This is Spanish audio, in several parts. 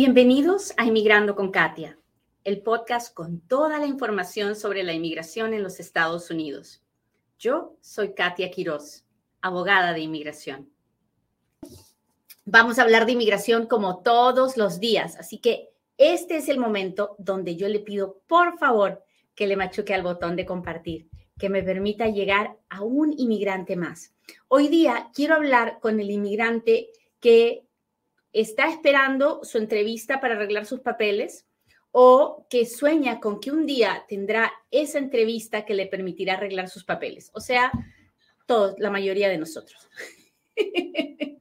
Bienvenidos a Inmigrando con Katia, el podcast con toda la información sobre la inmigración en los Estados Unidos. Yo soy Katia Quiroz, abogada de inmigración. Vamos a hablar de inmigración como todos los días, así que este es el momento donde yo le pido, por favor, que le machuque al botón de compartir, que me permita llegar a un inmigrante más. Hoy día quiero hablar con el inmigrante que está esperando su entrevista para arreglar sus papeles o que sueña con que un día tendrá esa entrevista que le permitirá arreglar sus papeles. O sea, todos, la mayoría de nosotros.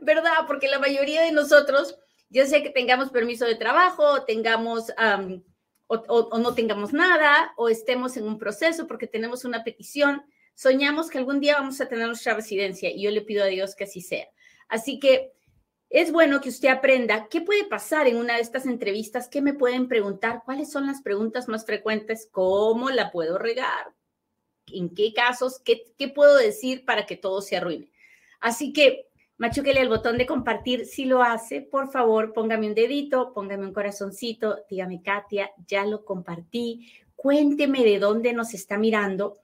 ¿Verdad? Porque la mayoría de nosotros, ya sea que tengamos permiso de trabajo, tengamos o, o no tengamos nada, o estemos en un proceso porque tenemos una petición, soñamos que algún día vamos a tener nuestra residencia y yo le pido a Dios que así sea. Así que es bueno que usted aprenda qué puede pasar en una de estas entrevistas, qué me pueden preguntar, cuáles son las preguntas más frecuentes, cómo la puedo regar, en qué casos, qué, puedo decir para que todo se arruine. Así que machúquele el botón de compartir si lo hace. Por favor, póngame un dedito, póngame un corazoncito, dígame, Katia, ya lo compartí. Cuénteme de dónde nos está mirando.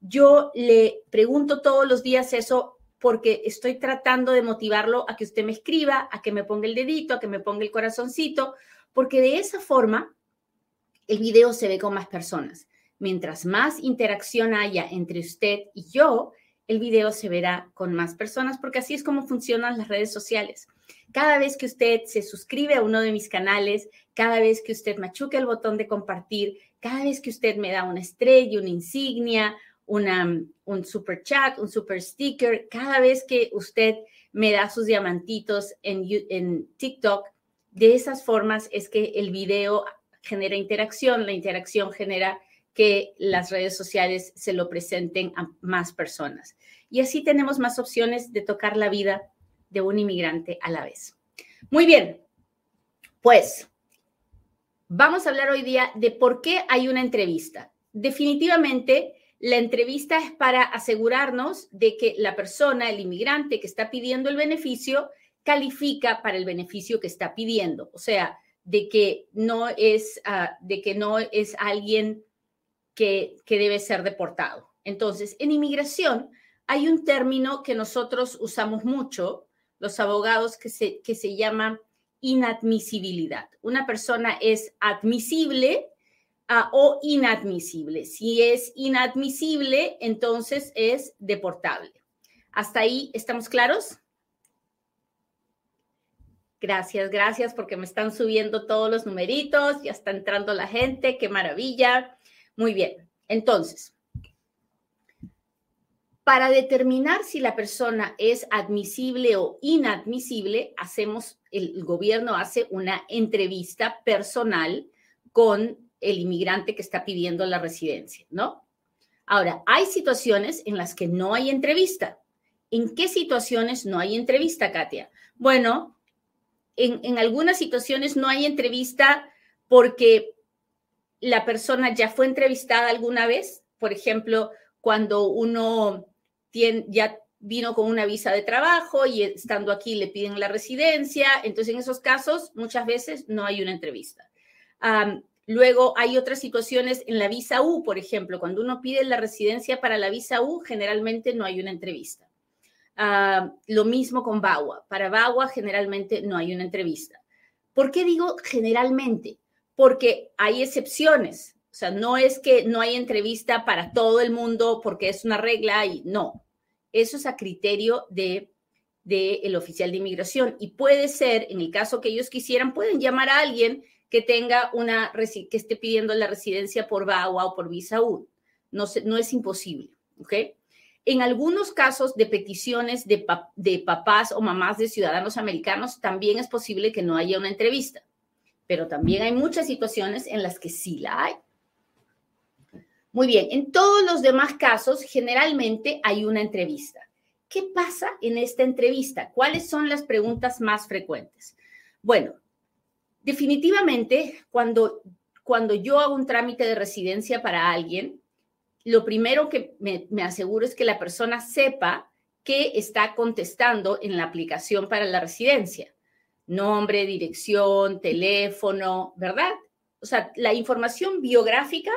Yo le pregunto todos los días eso porque estoy tratando de motivarlo a que usted me escriba, a que me ponga el dedito, a que me ponga el corazoncito, porque de esa forma el video se ve con más personas. Mientras más interacción haya entre usted y yo, el video se verá con más personas, porque así es como funcionan las redes sociales. Cada vez que usted se suscribe a uno de mis canales, cada vez que usted machuca el botón de compartir, cada vez que usted me da una estrella, una insignia, un super chat, un super sticker. Cada vez que usted me da sus diamantitos en, en TikTok, de esas formas es que el video genera interacción, la interacción genera que las redes sociales se lo presenten a más personas. Y así tenemos más opciones de tocar la vida de un inmigrante a la vez. Muy bien, pues vamos a hablar hoy día de por qué hay una entrevista. Definitivamente, la entrevista es para asegurarnos de que la persona, el inmigrante que está pidiendo el beneficio, califica para el beneficio que está pidiendo. O sea, de que no es, ah, de que no es alguien que, que debe ser deportado. Entonces, en inmigración hay un término que nosotros usamos mucho, los abogados, que se, que se llama inadmisibilidad. Una persona es admisible o inadmisible. Si es inadmisible, entonces es deportable. ¿Hasta ahí estamos claros? Gracias, gracias porque me están subiendo todos los numeritos, ya está entrando la gente, qué maravilla. Muy bien, entonces, para determinar si la persona es admisible o inadmisible, hacemos, el gobierno hace una entrevista personal con el inmigrante que está pidiendo la residencia, ¿no? Ahora, hay situaciones en las que no hay entrevista. ¿En qué situaciones no hay entrevista, Katia? Bueno, en, algunas situaciones no hay entrevista porque la persona ya fue entrevistada alguna vez. Por ejemplo, cuando uno ya vino con una visa de trabajo y estando aquí le piden la residencia. Entonces, en esos casos, muchas veces no hay una entrevista. Luego hay otras situaciones en la visa U, por ejemplo, cuando uno pide la residencia para la visa U, generalmente no hay una entrevista. Ah, lo mismo con BAWA. Para BAWA generalmente no hay una entrevista. ¿Por qué digo generalmente? Porque hay excepciones. O sea, no es que no hay entrevista para todo el mundo porque es una regla y no. Eso es a criterio de del oficial de inmigración y puede ser, en el caso que ellos quisieran, pueden llamar a alguien que tenga una, que esté pidiendo la residencia por VAWA o por visa U. No, no es imposible, ¿ok? En algunos casos de peticiones de, de papás o mamás de ciudadanos americanos, también es posible que no haya una entrevista, pero también hay muchas situaciones en las que sí la hay. Muy bien, en todos los demás casos, generalmente hay una entrevista. ¿Qué pasa en esta entrevista? ¿Cuáles son las preguntas más frecuentes? Bueno, definitivamente, cuando, cuando yo hago un trámite de residencia para alguien, lo primero que me, aseguro es que la persona sepa qué está contestando en la aplicación para la residencia. nombre, dirección, teléfono, ¿verdad? O sea, la información biográfica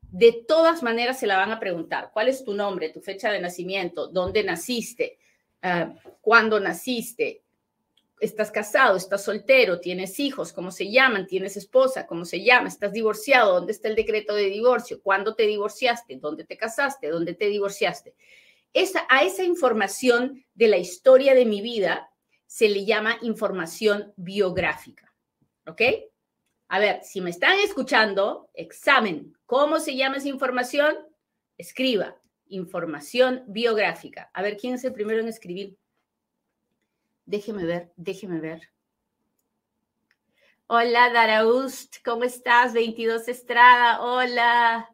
de todas maneras se la van a preguntar. ¿Cuál es tu nombre, tu fecha de nacimiento, dónde naciste, ah, cuándo naciste, estás casado, estás soltero, tienes hijos, cómo se llaman, tienes esposa, cómo se llama, estás divorciado, dónde está el decreto de divorcio, cuándo te divorciaste, dónde te casaste, dónde te divorciaste. Esa, a esa información de la historia de mi vida se le llama información biográfica. ¿Ok? A ver, si me están escuchando, examen. ¿Cómo se llama esa información? Escriba. Información biográfica. A ver, ¿quién es el primero en escribir? Déjeme ver, déjeme ver. Hola, Daraust, ¿cómo estás? 22 Estrada, hola.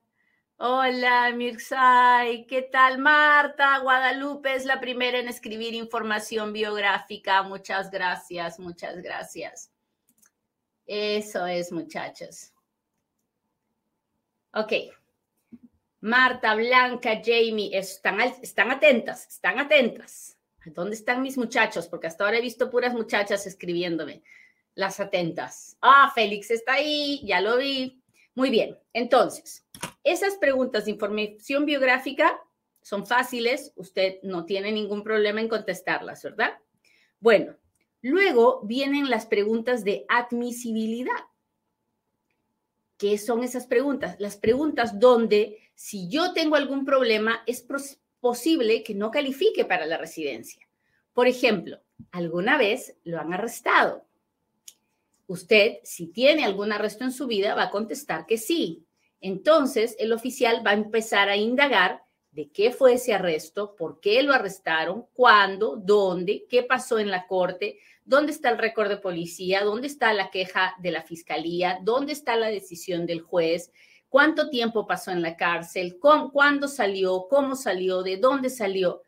Hola, Mirzay, ¿qué tal? Marta, Guadalupe es la primera en escribir información biográfica. Muchas gracias, muchas gracias. Eso es, muchachos. Ok. Marta, Blanca, Jamie, están, están atentas, están atentas. ¿Dónde están mis muchachos? Porque hasta ahora he visto puras muchachas escribiéndome. Las atentas. Ah, Félix está ahí, ya lo vi. Muy bien. Entonces, esas preguntas de información biográfica son fáciles. Usted no tiene ningún problema en contestarlas, ¿verdad? Bueno, luego vienen las preguntas de admisibilidad. ¿Qué son esas preguntas? Las preguntas donde si yo tengo algún problema es posible que no califique para la residencia. Por ejemplo, ¿alguna vez lo han arrestado? Usted, si tiene algún arresto en su vida, va a contestar que sí. Entonces, el oficial va a empezar a indagar de qué fue ese arresto, por qué lo arrestaron, cuándo, dónde, qué pasó en la corte, dónde está el récord de policía, dónde está la queja de la fiscalía, dónde está la decisión del juez, cuánto tiempo pasó en la cárcel, cuándo salió, cómo salió, de dónde salió.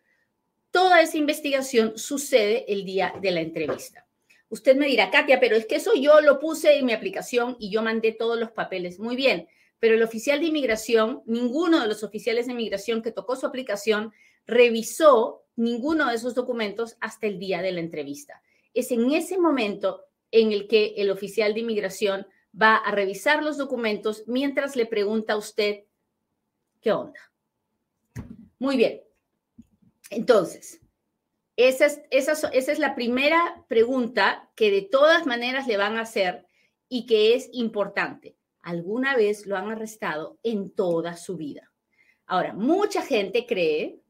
Toda esa investigación sucede el día de la entrevista. Usted me dirá, Katia, pero es que eso yo lo puse en mi aplicación y yo mandé todos los papeles. Muy bien, pero el oficial de inmigración, ninguno de los oficiales de inmigración que tocó su aplicación revisó ninguno de esos documentos hasta el día de la entrevista. Es en ese momento en el que el oficial de inmigración va a revisar los documentos mientras le pregunta a usted qué onda. Muy bien. Entonces, esa es, la primera pregunta que de todas maneras le van a hacer y que es importante. ¿Alguna vez lo han arrestado en toda su vida? Ahora, mucha gente cree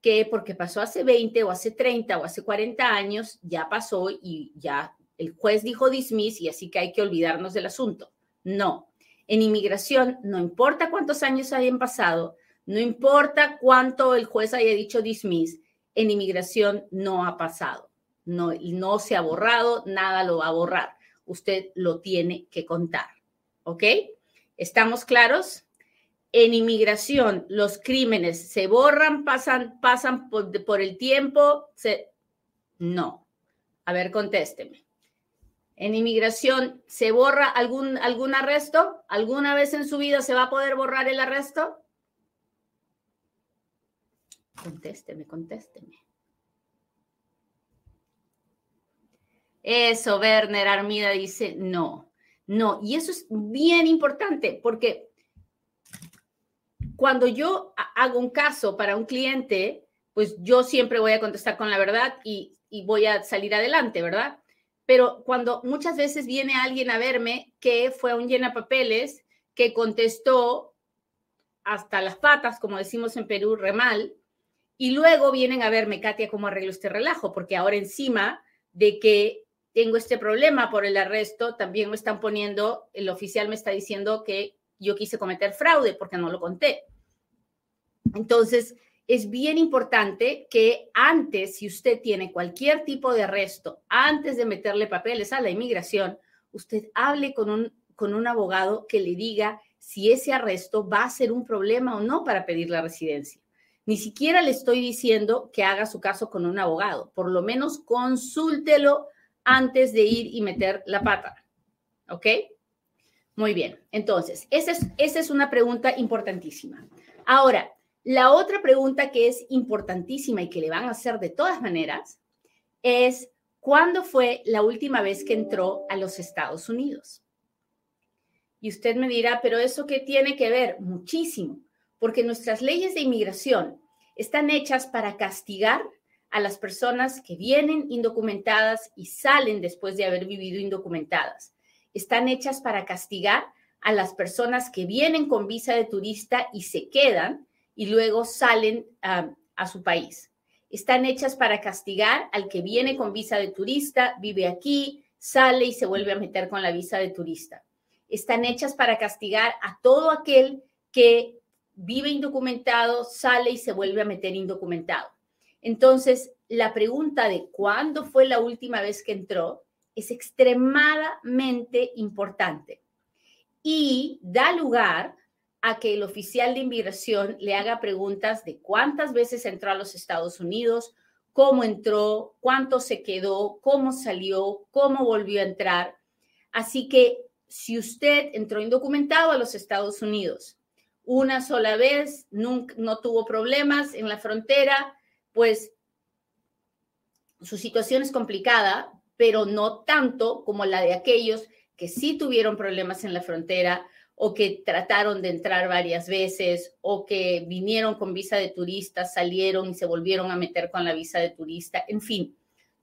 que porque pasó hace 20 o hace 30 o hace 40 años, ya pasó y ya el juez dijo dismiss y así que hay que olvidarnos del asunto. No, en inmigración no importa cuántos años hayan pasado, no importa cuánto el juez haya dicho dismiss, en inmigración no ha pasado. No, no se ha borrado, nada lo va a borrar. Usted lo tiene que contar. ¿Ok? ¿Estamos claros? En inmigración, los crímenes se borran, pasan, pasan por, el tiempo. No. A ver, contésteme en inmigración, ¿se borra algún, algún arresto? ¿Alguna vez en su vida se va a poder borrar el arresto? Contésteme, contésteme. Eso, Werner Armida dice, no, no. Y eso es bien importante porque cuando yo hago un caso para un cliente, pues yo siempre voy a contestar con la verdad y, y voy a salir adelante, ¿verdad? Pero cuando muchas veces viene alguien a verme que fue un llena papeles, que contestó hasta las patas, como decimos en Perú, remal, y luego vienen a verme, Katia, cómo arreglo este relajo, porque ahora encima de que tengo este problema por el arresto, también me están poniendo, el oficial me está diciendo que yo quise cometer fraude porque no lo conté. Entonces, es bien importante que antes, si usted tiene cualquier tipo de arresto, antes de meterle papeles a la inmigración, usted hable con un, con un abogado que le diga si ese arresto va a ser un problema o no para pedir la residencia. Ni siquiera le estoy diciendo que haga su caso con un abogado. Por lo menos consúltelo antes de ir y meter la pata. ¿Ok? Muy bien. Entonces, esa es, esa es una pregunta importantísima. Ahora, la otra pregunta que es importantísima y que le van a hacer de todas maneras es ¿cuándo fue la última vez que entró a los Estados Unidos? Y usted me dirá, pero ¿eso qué tiene que ver? Muchísimo, porque nuestras leyes de inmigración están hechas para castigar a las personas que vienen indocumentadas y salen después de haber vivido indocumentadas. Están hechas para castigar a las personas que vienen con visa de turista y se quedan y luego salen a su país. Están hechas para castigar al que viene con visa de turista, vive aquí, sale y se vuelve a meter con la visa de turista. Están hechas para castigar a todo aquel que vive indocumentado, sale y se vuelve a meter indocumentado. Entonces, la pregunta de cuándo fue la última vez que entró es extremadamente importante y da lugar a que el oficial de inmigración le haga preguntas de cuántas veces entró a los Estados Unidos, cómo entró, cuánto se quedó, cómo salió, cómo volvió a entrar. Así que si usted entró indocumentado a los Estados Unidos una sola vez, nunca, no tuvo problemas en la frontera, pues su situación es complicada, pero no tanto como la de aquellos que sí tuvieron problemas en la frontera o que trataron de entrar varias veces o que vinieron con visa de turista, salieron y se volvieron a meter con la visa de turista. En fin,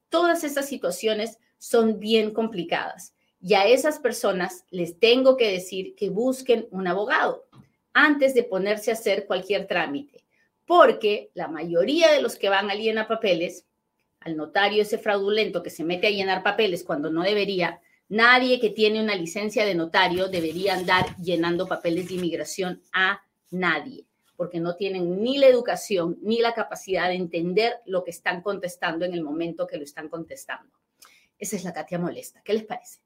todas esas situaciones son bien complicadas y a esas personas les tengo que decir que busquen un abogado antes de ponerse a hacer cualquier trámite, porque la mayoría de los que van a llenar papeles, al notario ese fraudulento que se mete a llenar papeles cuando no debería, Nadie que tiene una licencia de notario debería andar llenando papeles de inmigración a nadie, porque no tienen ni la educación ni la capacidad de entender lo que están contestando en el momento que lo están contestando. Esa es la Katia molesta. ¿Qué les parece?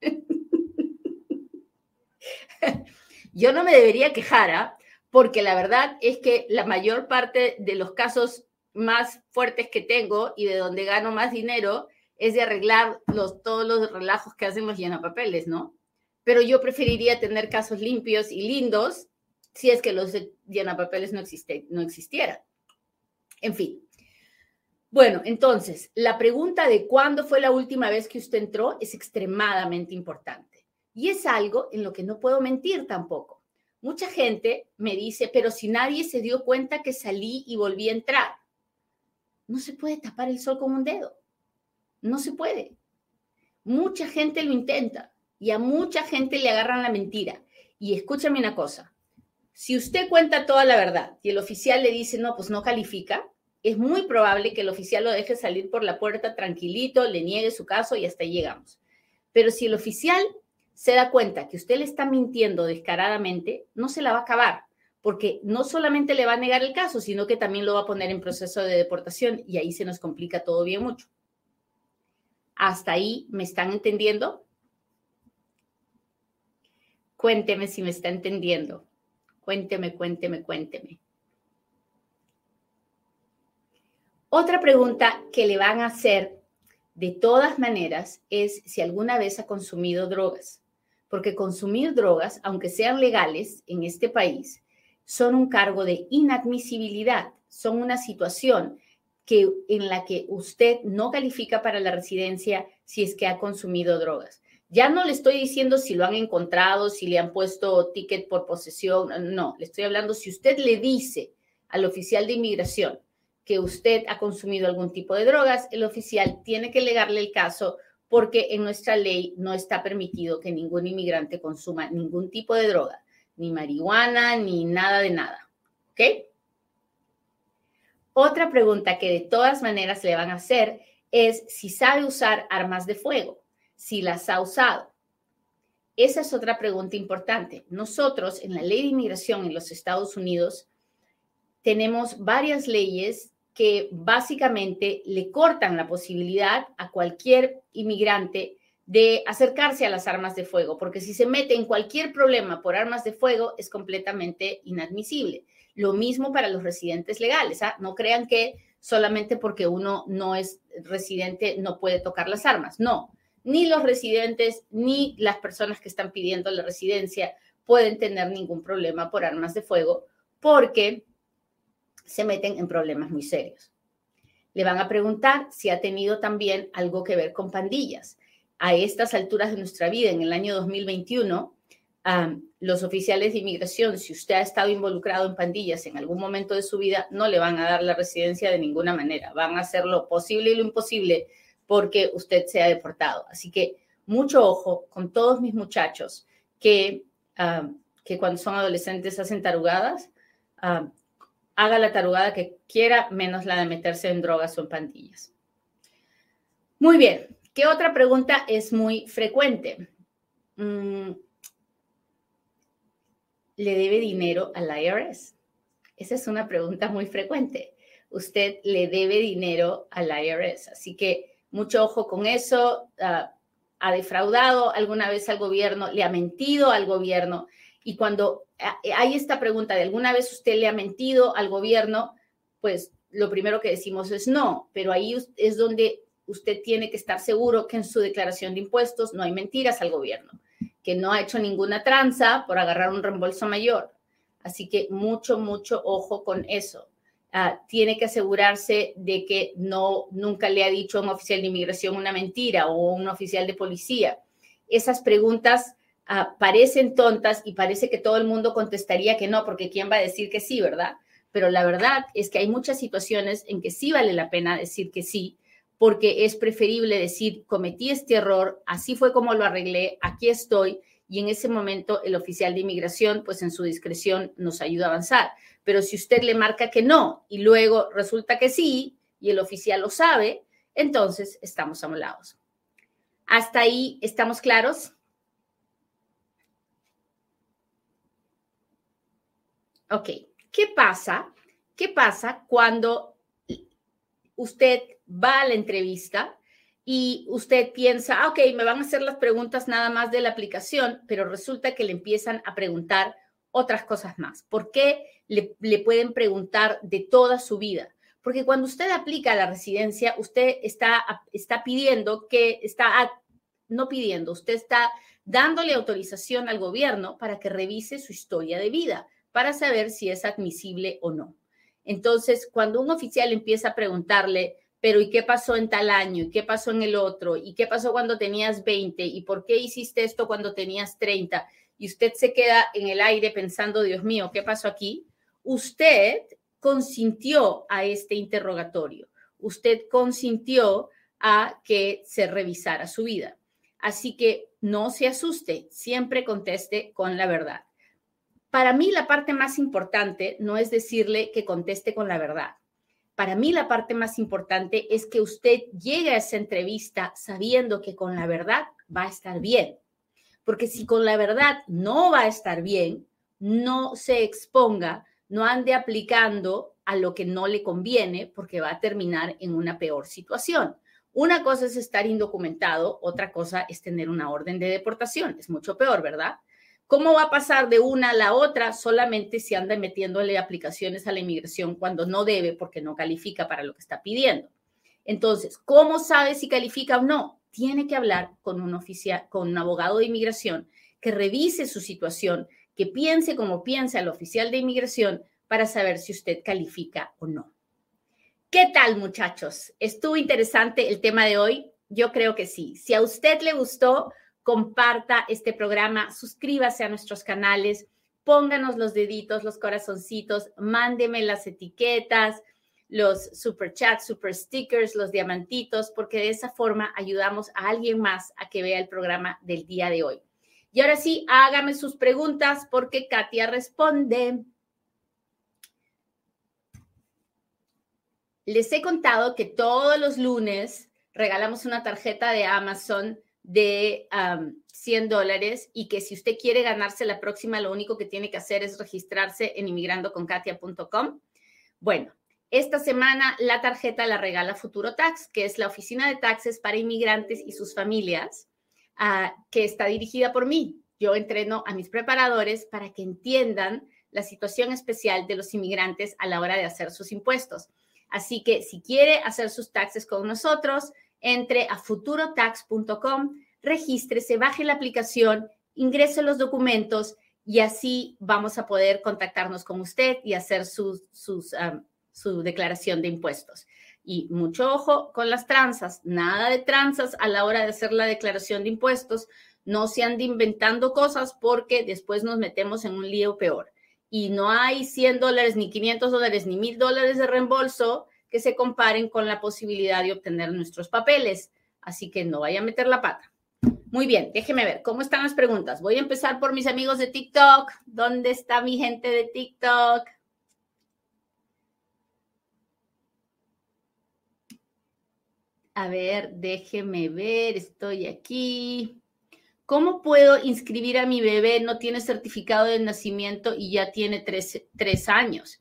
Yo no me debería quejar, ¿ah? porque la verdad es que la mayor parte de los casos más fuertes que tengo y de donde gano más dinero es de arreglar los, todos los relajos que hacen los llenapapeles, ¿no? Pero yo preferiría tener casos limpios y lindos si es que los llenapapeles no, existe, no existieran. En fin. Bueno, entonces, la pregunta de cuándo fue la última vez que usted entró es extremadamente importante. Y es algo en lo que no puedo mentir tampoco. Mucha gente me dice, pero si nadie se dio cuenta que salí y volví a entrar, no se puede tapar el sol con un dedo. No se puede. Mucha gente lo intenta y a mucha gente le agarran la mentira. Y escúchame una cosa, si usted cuenta toda la verdad y el oficial le dice, no, pues no califica, es muy probable que el oficial lo deje salir por la puerta tranquilito, le niegue su caso y hasta ahí llegamos. Pero si el oficial se da cuenta que usted le está mintiendo descaradamente, no se la va a acabar, porque no solamente le va a negar el caso, sino que también lo va a poner en proceso de deportación y ahí se nos complica todo bien mucho. ¿Hasta ahí me están entendiendo? Cuénteme si me está entendiendo. Cuénteme, cuénteme, cuénteme. Otra pregunta que le van a hacer de todas maneras es si alguna vez ha consumido drogas. Porque consumir drogas, aunque sean legales en este país, son un cargo de inadmisibilidad, son una situación que, en la que usted no califica para la residencia si es que ha consumido drogas. Ya no le estoy diciendo si lo han encontrado, si le han puesto ticket por posesión, no, le estoy hablando si usted le dice al oficial de inmigración que usted ha consumido algún tipo de drogas, el oficial tiene que legarle el caso porque en nuestra ley no está permitido que ningún inmigrante consuma ningún tipo de droga, ni marihuana, ni nada de nada. ¿Ok? Otra pregunta que de todas maneras le van a hacer es si sabe usar armas de fuego, si las ha usado. Esa es otra pregunta importante. Nosotros en la ley de inmigración en los Estados Unidos tenemos varias leyes que básicamente le cortan la posibilidad a cualquier inmigrante de acercarse a las armas de fuego, porque si se mete en cualquier problema por armas de fuego es completamente inadmisible. Lo mismo para los residentes legales. ¿ah? No crean que solamente porque uno no es residente no puede tocar las armas. No, ni los residentes ni las personas que están pidiendo la residencia pueden tener ningún problema por armas de fuego porque se meten en problemas muy serios. Le van a preguntar si ha tenido también algo que ver con pandillas. A estas alturas de nuestra vida, en el año 2021, los oficiales de inmigración, si usted ha estado involucrado en pandillas en algún momento de su vida, no le van a dar la residencia de ninguna manera. Van a hacer lo posible y lo imposible porque usted sea deportado. Así que mucho ojo con todos mis muchachos que, que cuando son adolescentes hacen tarugadas. haga la tarugada que quiera, menos la de meterse en drogas o en pandillas. Muy bien. ¿Qué otra pregunta es muy frecuente? Mm, ¿Le debe dinero al IRS? Esa es una pregunta muy frecuente. Usted le debe dinero al IRS. Así que mucho ojo con eso. Ah, ¿Ha defraudado alguna vez al gobierno? ¿Le ha mentido al gobierno? Y cuando ah, hay esta pregunta de alguna vez usted le ha mentido al gobierno, pues lo primero que decimos es no, pero ahí es donde usted tiene que estar seguro que en su declaración de impuestos no hay mentiras al gobierno que no ha hecho ninguna tranza por agarrar un reembolso mayor. Así que mucho, mucho ojo con eso. Ah, tiene que asegurarse de que no nunca le ha dicho a un oficial de inmigración una mentira o un oficial de policía. Esas preguntas ah, parecen tontas y parece que todo el mundo contestaría que no, porque ¿quién va a decir que sí, verdad? Pero la verdad es que hay muchas situaciones en que sí vale la pena decir que sí, porque es preferible decir, cometí este error, así fue como lo arreglé, aquí estoy, y en ese momento el oficial de inmigración, pues en su discreción nos ayuda a avanzar. Pero si usted le marca que no y luego resulta que sí, y el oficial lo sabe, entonces estamos amolados. ¿Hasta ahí estamos claros? Ok, ¿qué pasa? ¿Qué pasa cuando usted va a la entrevista y usted piensa, ah, ok, me van a hacer las preguntas nada más de la aplicación, pero resulta que le empiezan a preguntar otras cosas más. ¿Por qué le, pueden preguntar de toda su vida? Porque cuando usted aplica a la residencia, usted está, está pidiendo que, está, no pidiendo, usted está dándole autorización al gobierno para que revise su historia de vida, para saber si es admisible o no. Entonces, cuando un oficial empieza a preguntarle, pero ¿y qué pasó en tal año? ¿Y qué pasó en el otro? ¿Y qué pasó cuando tenías 20? ¿Y por qué hiciste esto cuando tenías 30? Y usted se queda en el aire pensando, Dios mío, ¿qué pasó aquí? Usted consintió a este interrogatorio. Usted consintió a que se revisara su vida. Así que no se asuste, siempre conteste con la verdad. Para mí la parte más importante no es decirle que conteste con la verdad para mí la parte más importante es que usted llegue a esa entrevista sabiendo que con la verdad va a estar bien. Porque si con la verdad no va a estar bien, no se exponga, no ande aplicando a lo que no le conviene porque va a terminar en una peor situación. Una cosa es estar indocumentado, otra cosa es tener una orden de deportación. Es mucho peor, ¿verdad? ¿Cómo va a pasar de una a la otra solamente si anda metiéndole aplicaciones a la inmigración cuando no debe porque no califica para lo que está pidiendo? Entonces, ¿cómo sabe si califica o no? Tiene que hablar con un oficial, con un abogado de inmigración que revise su situación, que piense como piensa el oficial de inmigración para saber si usted califica o no. ¿Qué tal, muchachos? ¿Estuvo interesante el tema de hoy? Yo creo que sí. Si a usted le gustó, comparta este programa, suscríbase a nuestros canales, pónganos los deditos, los corazoncitos, mándeme las etiquetas, los super chats, super stickers, los diamantitos, porque de esa forma ayudamos a alguien más a que vea el programa del día de hoy. Y ahora sí, hágame sus preguntas porque Katia responde. Les he contado que todos los lunes regalamos una tarjeta de Amazon de 100 dólares y que si usted quiere ganarse la próxima, lo único que tiene que hacer es registrarse en inmigrandoconkatia.com. Bueno, esta semana la tarjeta la regala Futuro Tax, que es la oficina de taxes para inmigrantes y sus familias, ah, que está dirigida por mí. Yo entreno a mis preparadores para que entiendan la situación especial de los inmigrantes a la hora de hacer sus impuestos. Así que si quiere hacer sus taxes con nosotros, entre a futurotax.com, regístrese, baje la aplicación, ingrese los documentos y así vamos a poder contactarnos con usted y hacer su declaración de impuestos. Y mucho ojo con las tranzas, nada de tranzas a la hora de hacer la declaración de impuestos. No se ande inventando cosas porque después nos metemos en un lío peor. Y no hay 100 dólares, ni 500 dólares, ni 1000 dólares de reembolso que se comparen con la posibilidad de obtener nuestros papeles. Así que no vaya a meter la pata. Muy bien, déjeme ver cómo están las preguntas. Voy a empezar por mis amigos de TikTok. ¿Dónde está mi gente de TikTok? A ver, déjeme ver, estoy aquí. ¿Cómo puedo inscribir a mi bebé? No tiene certificado de nacimiento y ya tiene tres, años.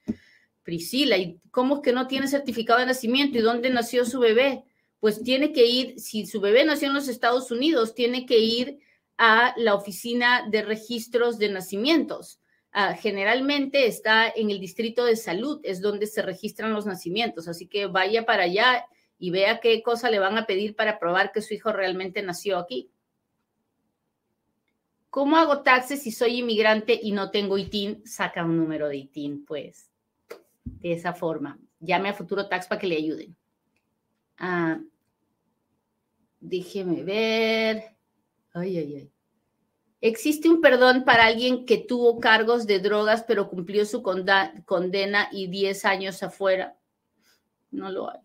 Priscila, ¿y cómo es que no tiene certificado de nacimiento? ¿Y dónde nació su bebé? Pues tiene que ir, si su bebé nació en los Estados Unidos, tiene que ir a la oficina de registros de nacimientos. Ah, generalmente está en el distrito de salud, es donde se registran los nacimientos, así que vaya para allá y vea qué cosa le van a pedir para probar que su hijo realmente nació aquí. ¿Cómo hago si soy inmigrante y no tengo ITIN? Saca un número de ITIN, pues. De esa forma. Llame a Futuro Tax para que le ayuden. Ah, déjeme ver. Ay, ay, ay. ¿Existe un perdón para alguien que tuvo cargos de drogas pero cumplió su condena y 10 años afuera? No lo hay.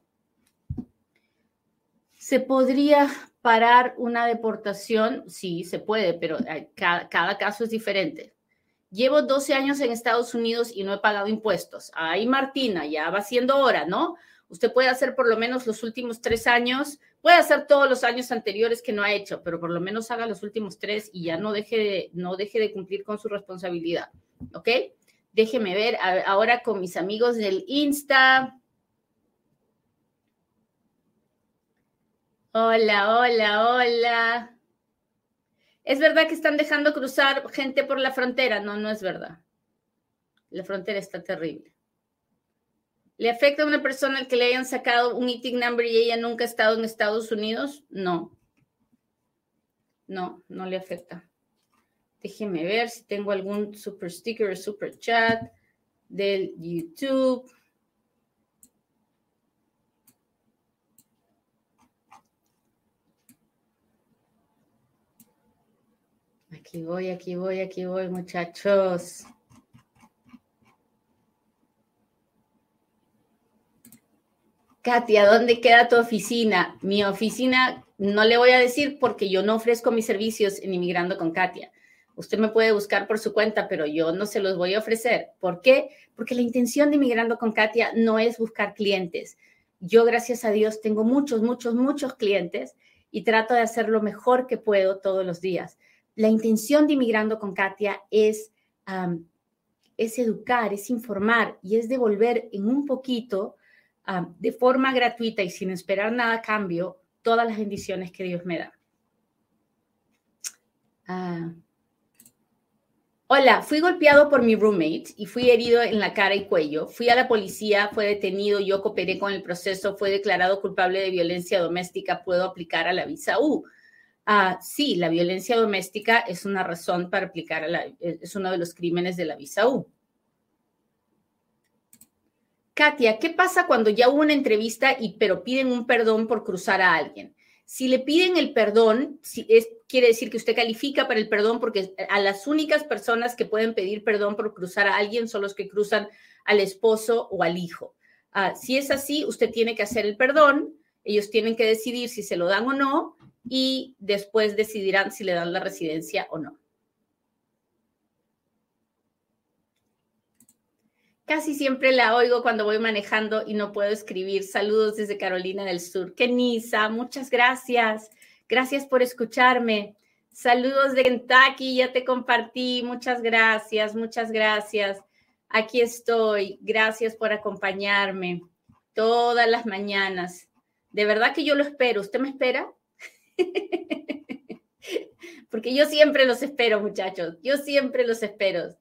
¿Se podría parar una deportación? Sí, se puede, pero cada, caso es diferente. Llevo 12 años en Estados Unidos y no he pagado impuestos. Ay, Martina, ya va siendo hora, ¿no? Usted puede hacer por lo menos los últimos tres años, puede hacer todos los años anteriores que no ha hecho, pero por lo menos haga los últimos tres y ya no deje de, no deje de cumplir con su responsabilidad, ¿ok? Déjeme ver ahora con mis amigos del Insta. Hola, hola, hola. ¿Es verdad que están dejando cruzar gente por la frontera? No, no es verdad. La frontera está terrible. ¿Le afecta a una persona el que le hayan sacado un eating number y ella nunca ha estado en Estados Unidos? No. No, no le afecta. Déjeme ver si tengo algún super sticker o super chat del YouTube. Aquí voy, aquí voy, aquí voy, muchachos. Katia, ¿dónde queda tu oficina? Mi oficina no le voy a decir porque yo no ofrezco mis servicios en Inmigrando con Katia. Usted me puede buscar por su cuenta, pero yo no se los voy a ofrecer. ¿Por qué? Porque la intención de Inmigrando con Katia no es buscar clientes. Yo, gracias a Dios, tengo muchos, muchos, muchos clientes y trato de hacer lo mejor que puedo todos los días la intención de Inmigrando con Katia es, es educar, es informar y es devolver en un poquito, de forma gratuita y sin esperar nada a cambio, todas las bendiciones que Dios me da. Ah. Hola, fui golpeado por mi roommate y fui herido en la cara y cuello. Fui a la policía, fue detenido, yo cooperé con el proceso, fue declarado culpable de violencia doméstica, puedo aplicar a la visa U. Ah, sí, la violencia doméstica es una razón para aplicar, a la, es uno de los crímenes de la visa U. Katia, ¿qué pasa cuando ya hubo una entrevista y pero piden un perdón por cruzar a alguien? Si le piden el perdón, si es, quiere decir que usted califica para el perdón porque a las únicas personas que pueden pedir perdón por cruzar a alguien son los que cruzan al esposo o al hijo. Ah, si es así, usted tiene que hacer el perdón, ellos tienen que decidir si se lo dan o no y después decidirán si le dan la residencia o no. Casi siempre la oigo cuando voy manejando y no puedo escribir. Saludos desde Carolina del Sur. Kenisa, muchas gracias. Gracias por escucharme. Saludos de Kentucky, ya te compartí. Muchas gracias, muchas gracias. Aquí estoy. Gracias por acompañarme todas las mañanas. De verdad que yo lo espero. ¿Usted me espera? Porque yo siempre los espero, muchachos. Yo siempre los espero.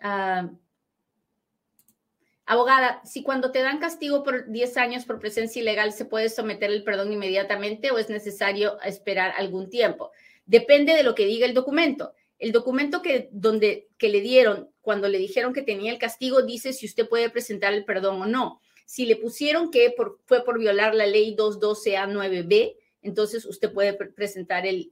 Ah, abogada, si cuando te dan castigo por 10 años por presencia ilegal se puede someter el perdón inmediatamente o es necesario esperar algún tiempo. Depende de lo que diga el documento. El documento que, donde, que le dieron cuando le dijeron que tenía el castigo dice si usted puede presentar el perdón o no. Si le pusieron que fue por violar la ley 212A9B, entonces usted puede presentar el,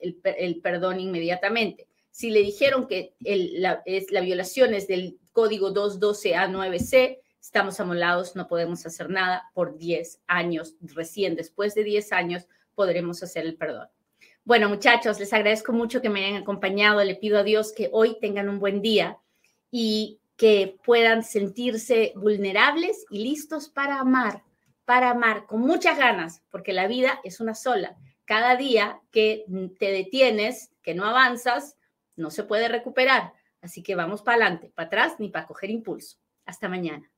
perdón inmediatamente. Si le dijeron que es, la violación es del código 212A9C, estamos amolados, no podemos hacer nada por 10 años. Recién después de 10 años podremos hacer el perdón. Bueno, muchachos, les agradezco mucho que me hayan acompañado. Le pido a Dios que hoy tengan un buen día y que puedan sentirse vulnerables y listos para amar, para amar con muchas ganas, porque la vida es una sola. Cada día que te detienes, que no avanzas, no se puede recuperar. Así que vamos para adelante, para atrás, ni para coger impulso. Hasta mañana.